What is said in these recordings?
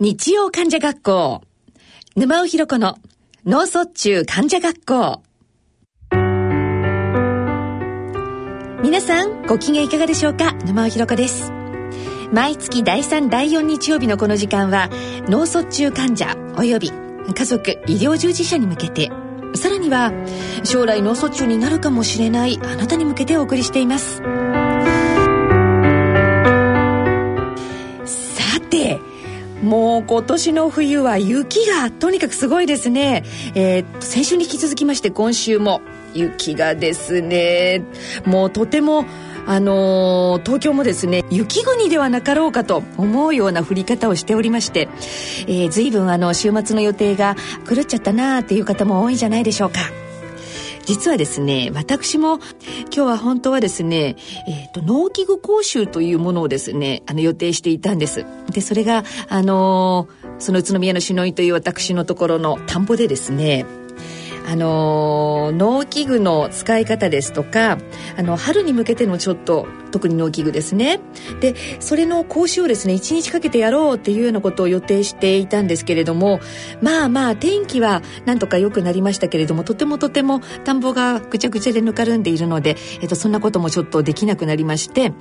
日曜患者学校。沼尾ひろ子の脳卒中患者学校。皆さんご機嫌いかがでしょうか？沼尾ひろ子です。毎月第3第4日曜日のこの時間は脳卒中患者及び家族医療従事者に向けてさらには将来脳卒中になるかもしれないあなたに向けてお送りしています。もう今年の冬は雪がとにかくすごいですね。えー、先週に引き続きまして今週も雪がですね、もうとてもあのー、東京もですね雪国ではなかろうかと思うような降り方をしておりまして、えー、随分あの週末の予定が狂っちゃったなーっていう方も多いんじゃないでしょうか。実はですね私も今日は本当はですね、えーと、農機具講習というものをですねあの予定していたんです。でそれがあのー、その宇都宮の篠井という私のところの田んぼでですねあの農機具の使い方ですとかあの春に向けてのちょっと特に農機具ですね。でそれの講習をですね1日かけてやろうっていうようなことを予定していたんですけれどもまあまあ天気はなんとか良くなりましたけれどもとてもとても田んぼがぐちゃぐちゃでぬかるんでいるので、えっと、そんなこともちょっとできなくなりまして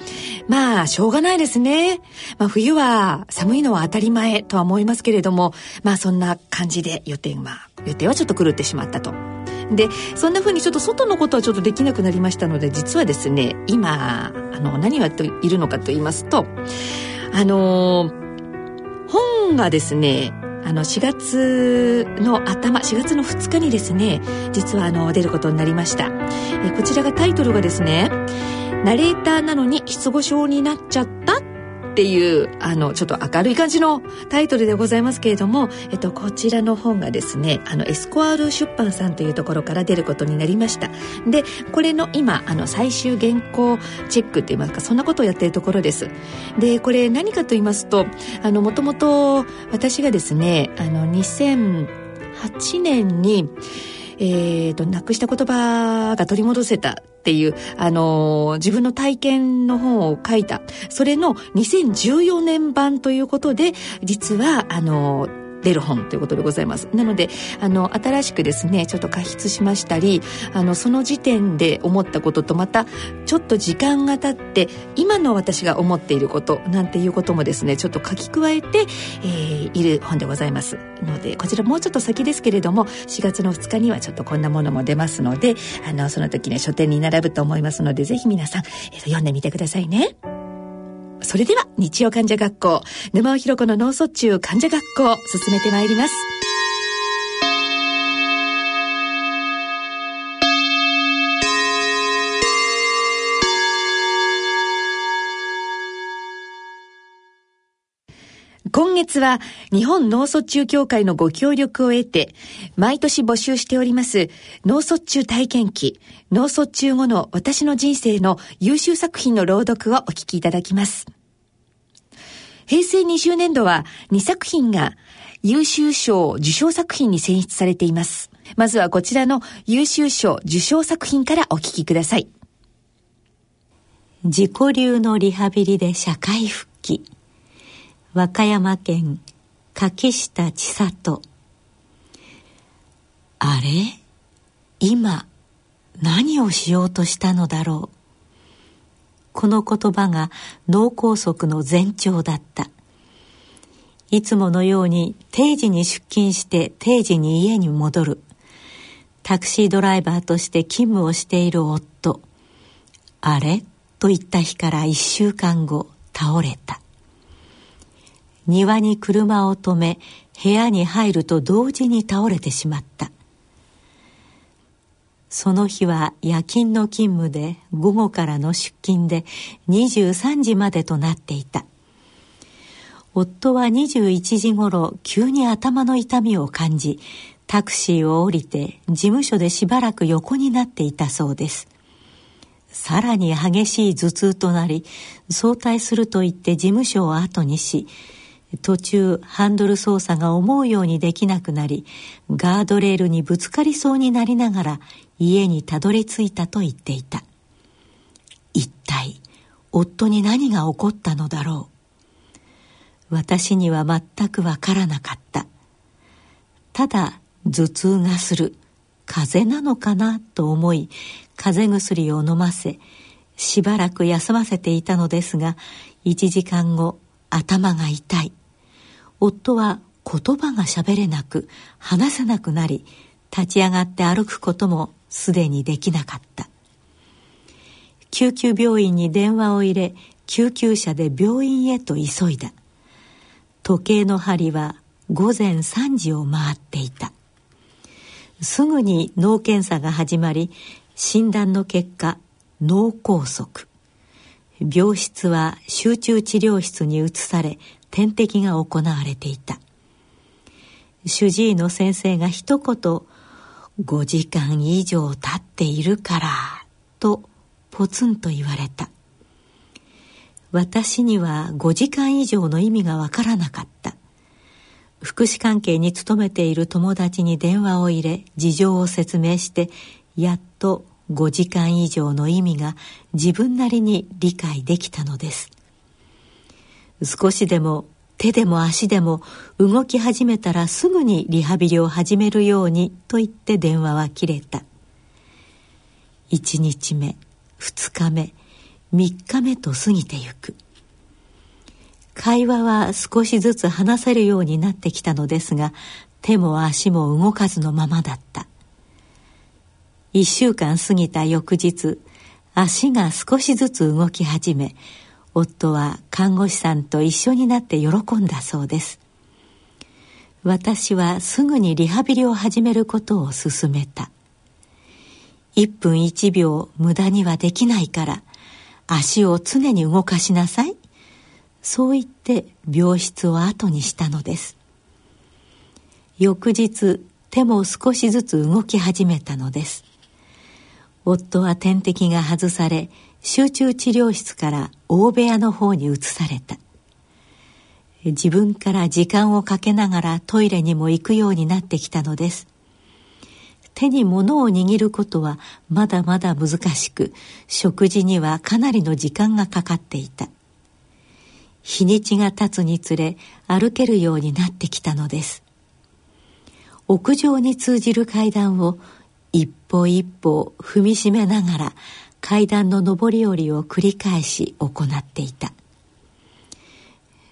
まあしょうがないですね、まあ、冬は寒いのは当たり前とは思いますけれどもまあそんな感じで予定は予定はちょっと狂ってしまったと。でそんな風にちょっと外のことはちょっとできなくなりましたので実はですね今あの何をやっているのかと言いますとあの本がですねあの4月の頭4月の2日にですね実はあの出ることになりましたえこちらがタイトルがですねナレーターなのに失語症になっちゃったっていう、あの、ちょっと明るい感じのタイトルでございますけれども、えっと、こちらの本がですね、あの、エスコアール出版さんというところから出ることになりました。で、これの今、あの、最終原稿チェックって言いますか、そんなことをやっているところです。で、これ何かと言いますと、あの、もともと私がですね、あの、2008年に、えーと、なくした言葉が取り戻せたっていう、あのー、自分の体験の本を書いた、それの2014年版ということで、実は、あのー出る本ということでございます。なので、あの、新しくですね、ちょっと加筆しましたり、あの、その時点で思ったこととまた、ちょっと時間が経って、今の私が思っていることなんていうこともですね、ちょっと書き加えて、えー、いる本でございます。ので、こちらもうちょっと先ですけれども、4月の2日にはちょっとこんなものも出ますので、あの、その時ね、書店に並ぶと思いますので、ぜひ皆さん、えー、読んでみてくださいね。それでは日曜患者学校沼尾ひ子の脳卒中患者学校進めてまいります今月は日本脳卒中協会のご協力を得て、毎年募集しております脳卒中体験記、脳卒中後の私の人生の優秀作品の朗読をお聞きいただきます。平成20年度は2作品が優秀賞受賞作品に選出されています。まずはこちらの優秀賞受賞作品からお聞きください。自己流のリハビリで社会復帰。和歌山県柿下千里。あれ？今何をしようとしたのだろう？この言葉が脳梗塞の前兆だった。いつものように定時に出勤して定時に家に戻る。タクシードライバーとして勤務をしている夫。あれ？と言った日から一週間後倒れた。庭に車を止め部屋に入ると同時に倒れてしまった。その日は夜勤の勤務で午後からの出勤で23時までとなっていた。夫は21時ごろ急に頭の痛みを感じタクシーを降りて事務所でしばらく横になっていたそうです。さらに激しい頭痛となり早退すると言って事務所を後にし途中ハンドル操作が思うようにできなくなりガードレールにぶつかりそうになりながら家にたどり着いたと言っていた。一体夫に何が起こったのだろう。私には全くわからなかった。ただ頭痛がする。風邪なのかなと思い風邪薬を飲ませしばらく休ませていたのですが1時間後頭が痛い。夫は言葉がしゃべれなく話せなくなり立ち上がって歩くこともすでにできなかった。救急病院に電話を入れ救急車で病院へと急いだ。時計の針は午前3時を回っていた。すぐに脳検査が始まり診断の結果脳梗塞。病室は集中治療室に移され点滴が行われていた。主治医の先生が一言「5時間以上経っているから」とポツンと言われた。私には5時間以上の意味がわからなかった。福祉関係に勤めている友達に電話を入れ事情を説明してやっと5時間以上の意味が自分なりに理解できたのです。少しでも手でも足でも動き始めたらすぐにリハビリを始めるようにと言って電話は切れた。1日目2日目3日目と過ぎてゆく。会話は少しずつ話せるようになってきたのですが手も足も動かずのままだった。一週間過ぎた翌日足が少しずつ動き始め夫は看護師さんと一緒になって喜んだそうです。私はすぐにリハビリを始めることを勧めた。1分1秒無駄にはできないから足を常に動かしなさい。そう言って病室を後にしたのです。翌日手も少しずつ動き始めたのです。夫は点滴が外され集中治療室から大部屋の方に移された。自分から時間をかけながらトイレにも行くようになってきたのです。手に物を握ることはまだまだ難しく食事にはかなりの時間がかかっていた。日にちが経つにつれ歩けるようになってきたのです。屋上に通じる階段を歩一歩踏みしめながら階段の上り下りを繰り返し行っていた。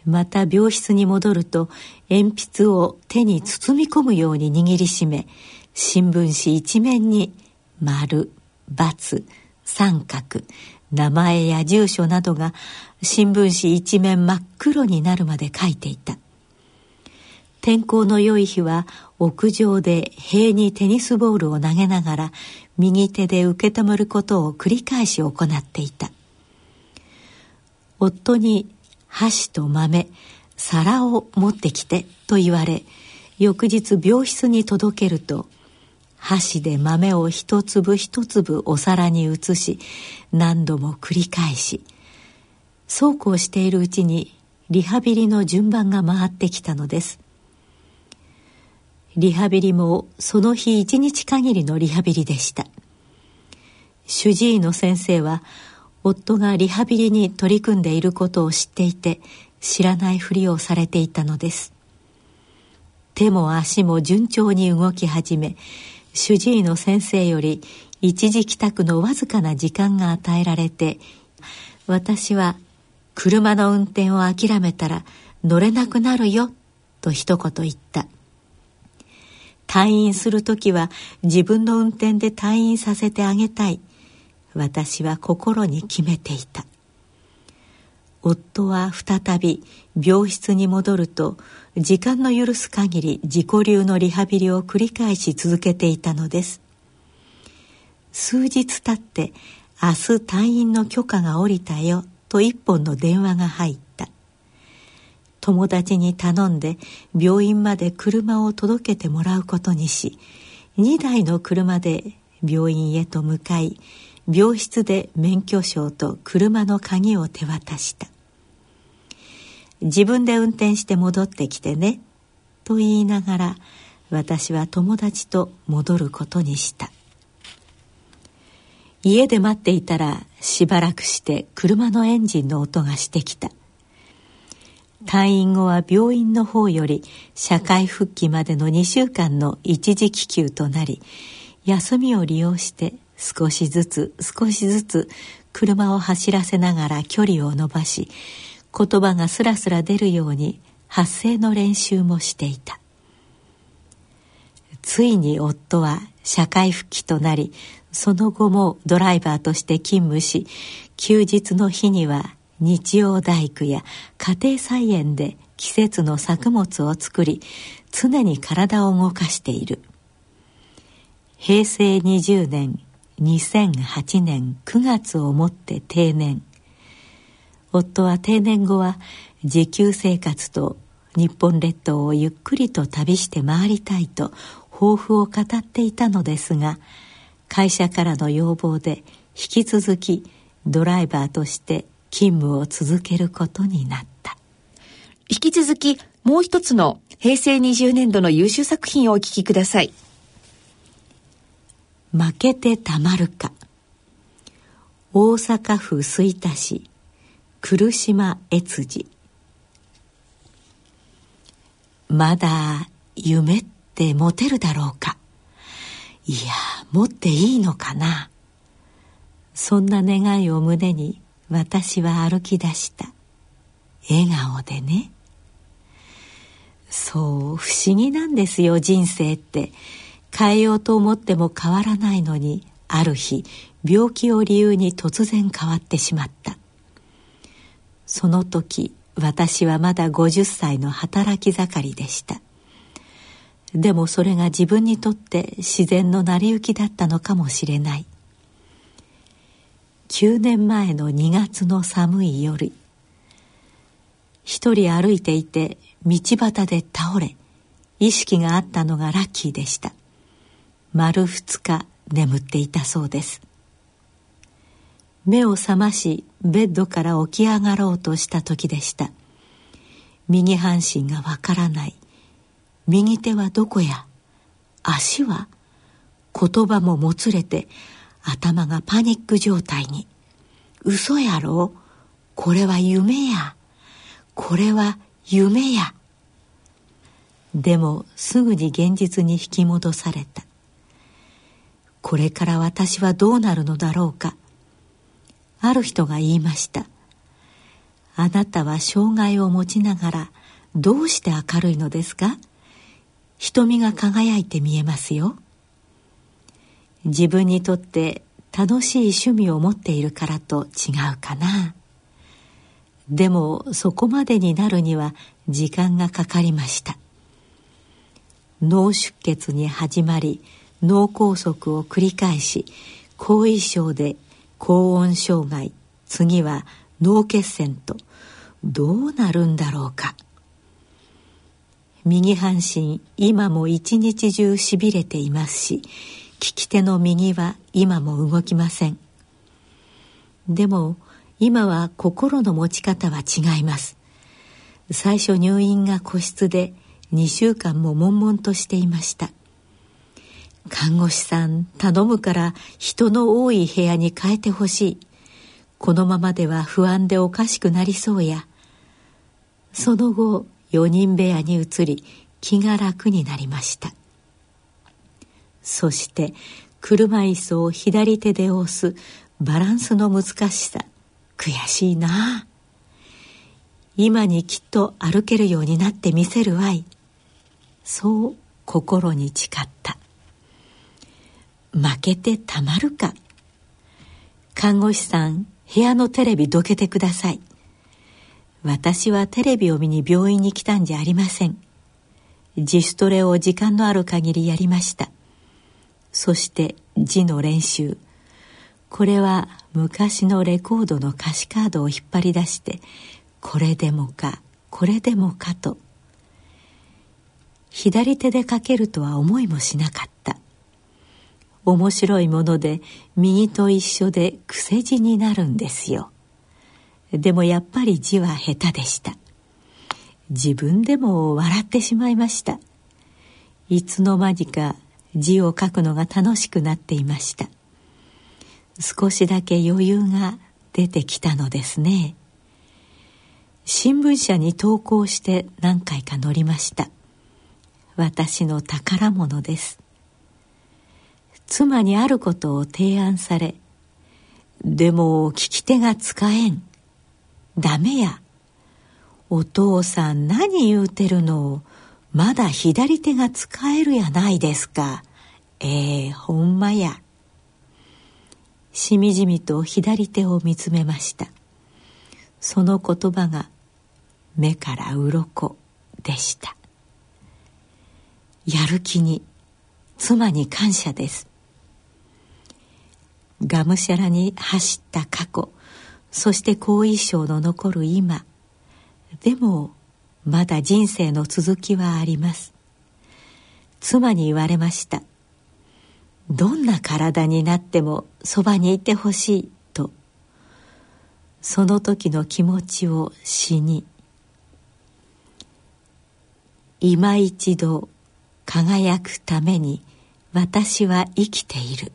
また病室に戻ると鉛筆を手に包み込むように握りしめ新聞紙一面に丸×三角名前や住所などが新聞紙一面真っ黒になるまで書いていた。天候の良い日は屋上で塀にテニスボールを投げながら右手で受け止めることを繰り返し行っていた。夫に箸と豆皿を持ってきてと言われ翌日病室に届けると箸で豆を一粒一粒お皿に移し何度も繰り返しそうこうしているうちにリハビリの順番が回ってきたのです。リハビリもその日一日限りのリハビリでした。主治医の先生は夫がリハビリに取り組んでいることを知っていて知らないふりをされていたのです。手も足も順調に動き始め主治医の先生より一時帰宅のわずかな時間が与えられて私は車の運転を諦めたら乗れなくなるよと一言言った。退院する時は自分の運転で退院させてあげたい。私は心に決めていた。夫は再び病室に戻ると時間の許す限り自己流のリハビリを繰り返し続けていたのです。数日経って「明日退院の許可が下りたよ」と一本の電話が入った友達に頼んで病院まで車を届けてもらうことにし2台の車で病院へと向かい病室で免許証と車の鍵を手渡した。自分で運転して戻ってきてねと言いながら私は友達と戻ることにした。家で待っていたらしばらくして車のエンジンの音がしてきた。退院後は病院の方より社会復帰までの2週間の一時帰休となり休みを利用して少しずつ少しずつ車を走らせながら距離を伸ばし言葉がスラスラ出るように発声の練習もしていた。ついに夫は社会復帰となりその後もドライバーとして勤務し休日の日には日曜大工や家庭菜園で季節の作物を作り常に体を動かしている。平成20年2008年9月をもって定年。夫は定年後は自給生活と日本列島をゆっくりと旅して回りたいと抱負を語っていたのですが会社からの要望で引き続きドライバーとして勤務を続けることになった。引き続きもう一つの平成20年度の優秀作品をお聞きください。負けてたまるか。大阪府吹田市来島越次まだ夢って持てるだろうか。いや持っていいのかな。そんな願いを胸に私は歩き出した。笑顔でね。そう不思議なんですよ人生って。変えようと思っても変わらないのにある日病気を理由に突然変わってしまった。その時私はまだ50歳の働き盛りでした。でもそれが自分にとって自然の成り行きだったのかもしれない。9年前の2月の寒い夜一人歩いていて道端で倒れ意識があったのがラッキーでした。丸2日眠っていたそうです。目を覚ましベッドから起き上がろうとした時でした。右半身がわからない。右手はどこや？足は？言葉ももつれて頭がパニック状態に。嘘やろ？これは夢や。これは夢や。でもすぐに現実に引き戻された。これから私はどうなるのだろうか。ある人が言いました。あなたは障害を持ちながらどうして明るいのですか？瞳が輝いて見えますよ。自分にとって楽しい趣味を持っているからと違うかな。でもそこまでになるには時間がかかりました。脳出血に始まり脳梗塞を繰り返し後遺症で高温障害次は脳血栓とどうなるんだろうか。右半身今も一日中しびれていますし利き手の右は今も動きません。でも今は心の持ち方は違います。最初入院が個室で2週間も悶々としていました。看護師さん頼むから人の多い部屋に変えてほしい。このままでは不安でおかしくなりそうや。その後4人部屋に移り気が楽になりました。そして車椅子を左手で押すバランスの難しさ。悔しいな。今にきっと歩けるようになってみせるわい。そう心に誓った。負けてたまるか。看護師さん部屋のテレビどけてください。私はテレビを見に病院に来たんじゃありません。自主トレを時間のある限りやりました。そして字の練習。これは昔のレコードの歌詞カードを引っ張り出してこれでもかこれでもかと。左手で書けるとは思いもしなかった。面白いもので右と一緒で癖字になるんですよ。でもやっぱり字は下手でした。自分でも笑ってしまいました。いつの間にか字を書くのが楽しくなっていました。少しだけ余裕が出てきたのですね。新聞社に投稿して何回か乗りました。私の宝物です。妻にあることを提案されでも聞き手が使えん。ダメや。お父さん何言うてるのまだ左手が使えるやないですか。ええー、ほんまや。しみじみと左手を見つめました。その言葉が目から鱗でした。やる気に妻に感謝です。がむしゃらに走った過去そして後遺症の残る今。でもまだ人生の続きはあります。妻に言われました。どんな体になってもそばにいてほしいと。その時の気持ちを死に。今一度輝くために私は生きている。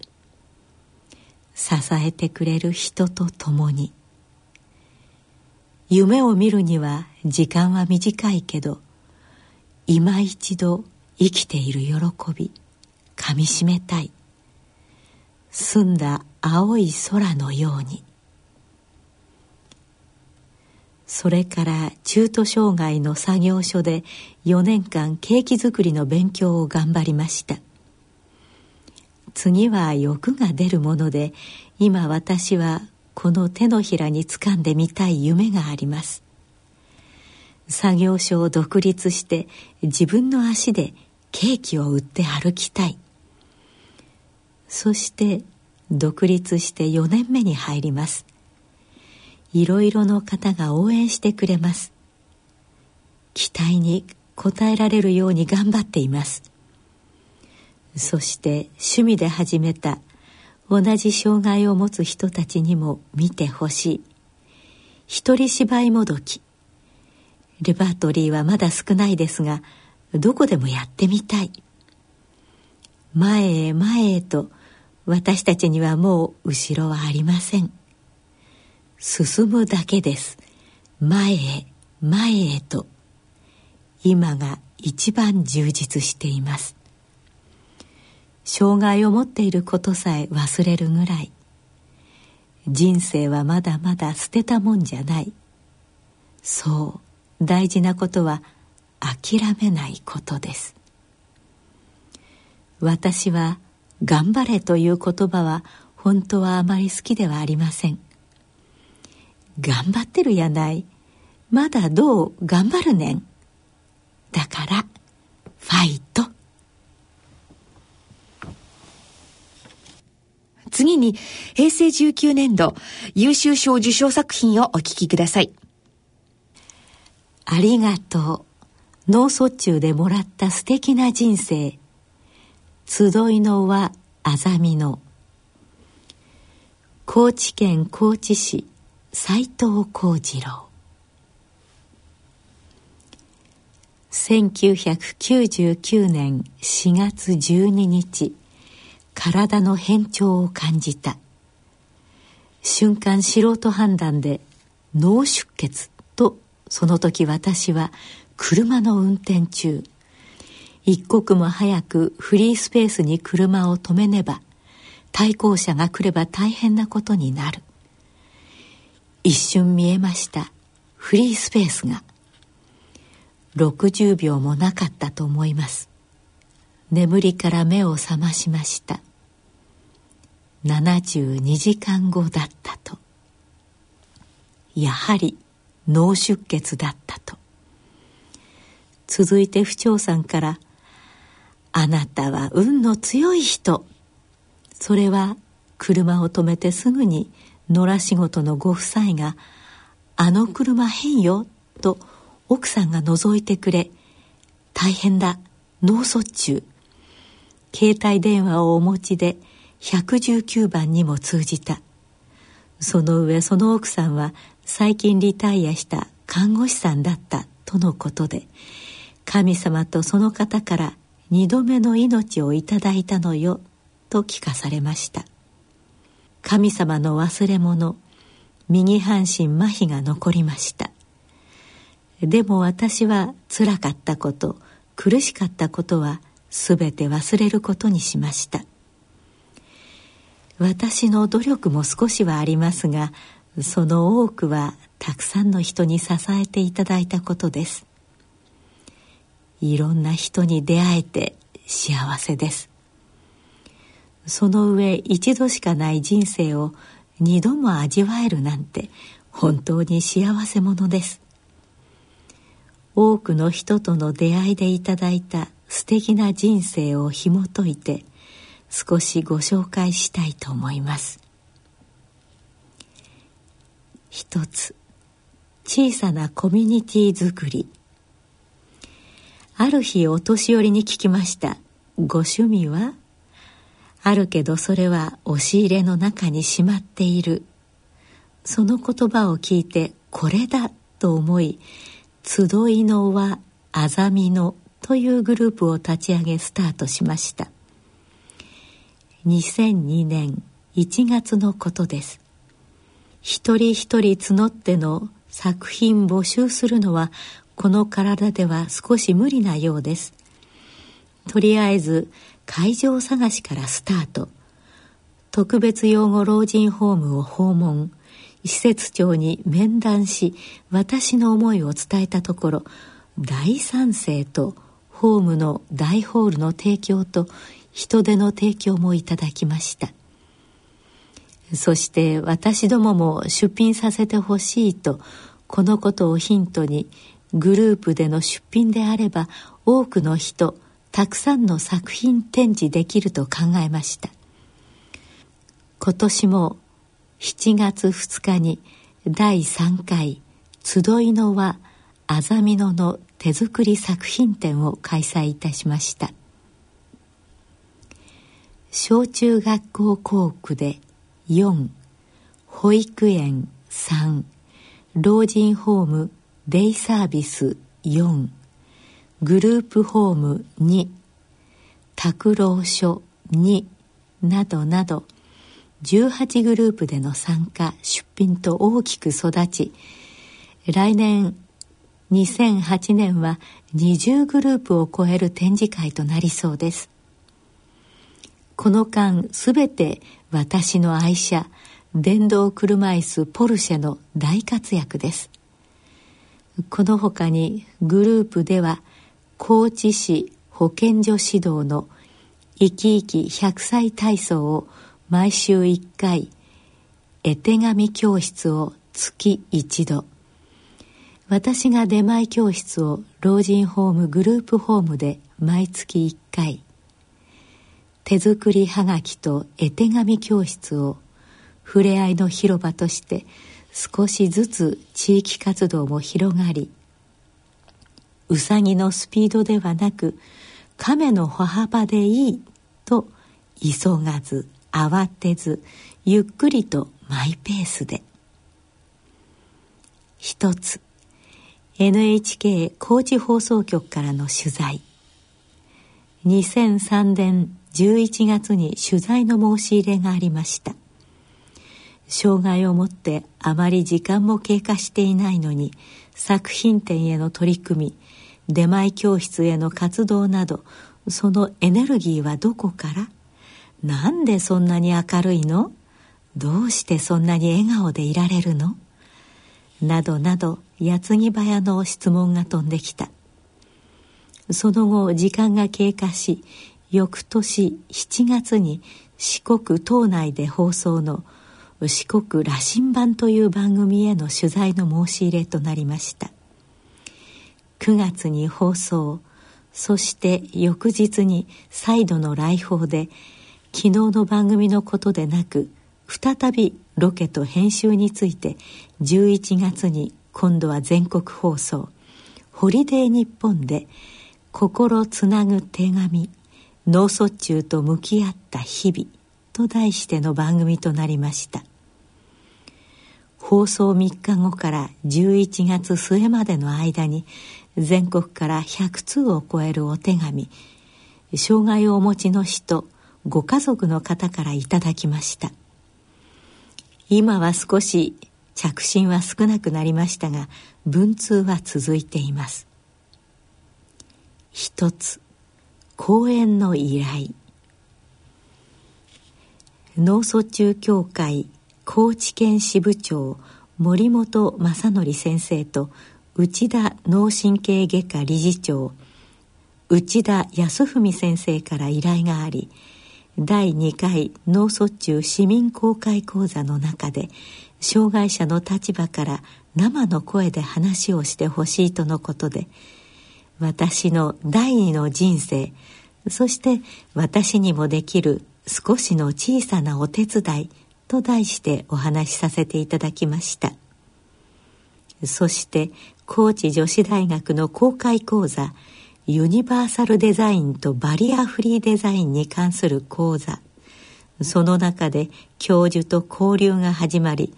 支えてくれる人と共に。夢を見るには時間は短いけど今一度生きている喜びかみしめたい。澄んだ青い空のように。それから中途障害の作業所で4年間ケーキ作りの勉強を頑張りました。次は欲が出るもので今私はこの手のひらにつかんでみたい夢があります。作業所を独立して自分の足でケーキを売って歩きたい。そして独立して4年目に入ります。いろいろの方が応援してくれます。期待に応えられるように頑張っています。そして趣味で始めた同じ障害を持つ人たちにも見てほしい。一人芝居もどき。レパートリーはまだ少ないですがどこでもやってみたい。前へ前へと私たちにはもう後ろはありません。進むだけです。前へ前へと。今が一番充実しています。障害を持っていることさえ忘れるぐらい。人生はまだまだ捨てたもんじゃない。そう。大事なことは諦めないことです。私は「頑張れ」という言葉は本当はあまり好きではありません。頑張ってるやない。まだどう頑張るねん。だからファイト。次に平成19年度優秀賞受賞作品をお聞きください。ありがとう。脳卒中でもらった素敵な人生。集いの輪あざみの。高知県高知市斎藤幸次郎。1999年4月12日体の変調を感じた。瞬間素人判断で脳出血とその時私は車の運転中一刻も早くフリースペースに車を止めねば対向車が来れば大変なことになる。一瞬見えましたフリースペースが。60秒もなかったと思います。眠りから目を覚ましました。72時間後だったと。やはり脳出血だったと。続いて不長さんから「あなたは運の強い人」それは車を止めてすぐに野良仕事のご夫妻が「あの車変よ」と奥さんが覗いてくれ「大変だ脳卒中」携帯電話をお持ちで119番にも通じた。その上その奥さんは最近リタイアした看護師さんだったとのことで神様とその方から二度目の命をいただいたのよと聞かされました。神様の忘れ物右半身麻痺が残りました。でも私はつらかったこと苦しかったことは全て忘れることにしました。私の努力も少しはありますがその多くはたくさんの人に支えていただいたことです。いろんな人に出会えて幸せです。その上一度しかない人生を二度も味わえるなんて本当に幸せ者です。多くの人との出会いでいただいた素敵な人生を紐解いて少しご紹介したいと思います。一つ。小さなコミュニティ作り。ある日お年寄りに聞きました。ご趣味は？あるけどそれは押し入れの中にしまっている。その言葉を聞いてこれだと思い集いの輪あざみのというグループを立ち上げスタートしました。2002年1月のことです。一人一人募っての作品募集するのはこの体では少し無理なようです。とりあえず会場探しからスタート。特別養護老人ホームを訪問。施設長に面談し私の思いを伝えたところ大賛成とホームの大ホールの提供と人手の提供もいただきました。そして私どもも出品させてほしいとこのことをヒントにグループでの出品であれば多くの人たくさんの作品展示できると考えました。今年も7月2日に第3回集いの輪あざみのの手作り作品展を開催いたしました。小中学校校区で4保育園3老人ホームデイサービス4グループホーム2拓郎所2などなど18グループでの参加出品と大きく育ち来年2008年は20グループを超える展示会となりそうです。この間すべて私の愛車電動車椅子ポルシェの大活躍です。この他にグループでは高知市保健所指導の生き生き100歳体操を毎週1回絵手紙教室を月1度。私が出前教室を老人ホームグループホームで毎月1回。手作りはがきと絵手紙教室をふれあいの広場として少しずつ地域活動も広がりうさぎのスピードではなく亀の歩幅でいいと急がず慌てずゆっくりとマイペースで。一つ NHK 高知放送局からの取材。2003年11月に取材の申し入れがありました。障害をもってあまり時間も経過していないのに作品展への取り組み出前教室への活動などそのエネルギーはどこからなんでそんなに明るいのどうしてそんなに笑顔でいられるのなどなど矢継ぎ早の質問が飛んできた。その後時間が経過し翌年7月に四国島内で放送の四国羅針盤という番組への取材の申し入れとなりました。9月に放送そして翌日に再度の来訪で昨日の番組のことでなく再びロケと編集について11月に今度は全国放送「ホリデーニッポン」で「心つなぐ手紙脳卒中と向き合った日々と題しての番組となりました。放送3日後から11月末までの間に全国から100通を超えるお手紙障害をお持ちの人ご家族の方からいただきました。今は少し着信は少なくなりましたが文通は続いています。一つ講演の依頼。脳卒中協会高知県支部長森本正則先生と内田脳神経外科理事長内田康文先生から依頼があり第2回脳卒中市民公開講座の中で障害者の立場から生の声で話をしてほしいとのことで私の第二の人生。そして私にもできる少しの小さなお手伝い。と題してお話しさせていただきました。そして高知女子大学の公開講座ユニバーサルデザインとバリアフリーデザインに関する講座。その中で教授と交流が始まり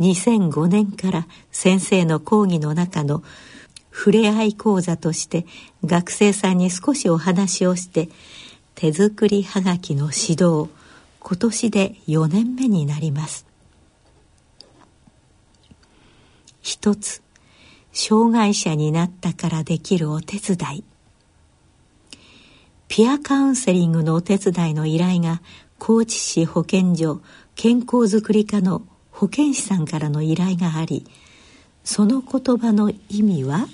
2005年から先生の講義の中の触れ合い講座として学生さんに少しお話をして手作りはがきの指導今年で4年目になります。一つ障害者になったからできるお手伝い。ピアカウンセリングのお手伝いの依頼が高知市保健所健康づくり課の保健師さんからの依頼がありその言葉の意味は？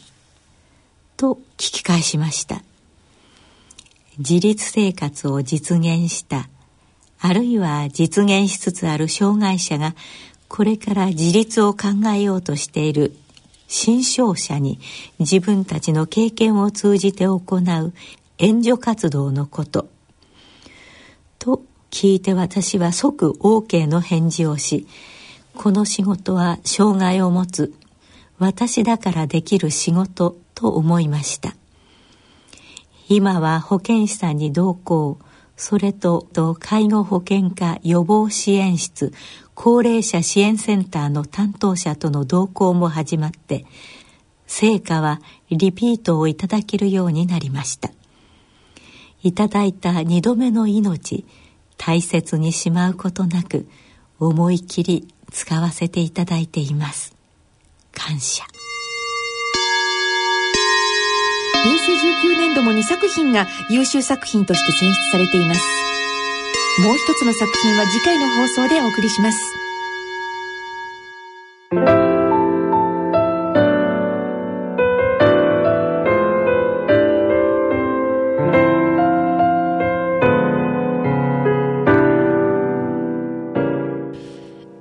と聞き返しました。自立生活を実現したあるいは実現しつつある障害者がこれから自立を考えようとしている新商者に自分たちの経験を通じて行う援助活動のこと。と聞いて私は即 OK の返事をしこの仕事は障害を持つ私だからできる仕事と思いました。今は保健師さんに同行それと介護保険課予防支援室高齢者支援センターの担当者との同行も始まって成果はリピートをいただけるようになりました。いただいた2度目の命大切にしまうことなく思い切り使わせていただいています。感謝。平成19年度も2作品が優秀作品として選出されています。もう一つの作品は次回の放送でお送りします。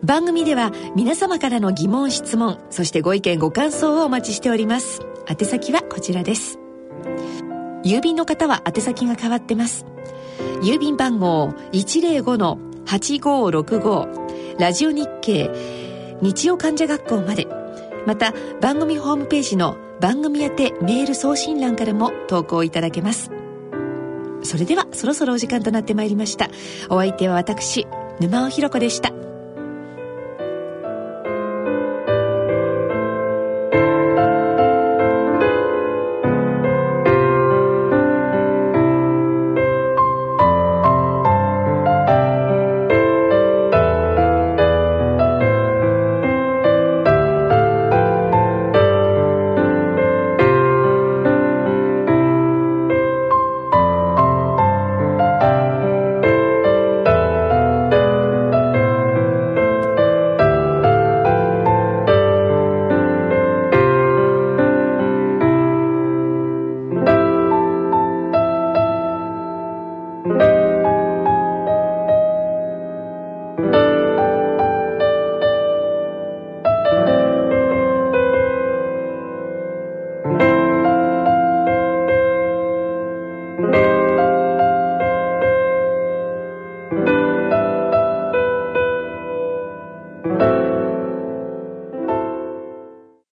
番組では皆様からの疑問質問そしてご意見ご感想をお待ちしております。宛先はこちらです。郵便の方は宛先が変わってます。郵便番号105-8565ラジオ日経日曜患者学校まで。また番組ホームページの番組宛てメール送信欄からも投稿いただけます。それではそろそろお時間となってまいりました。お相手は私沼尾ひ子でした。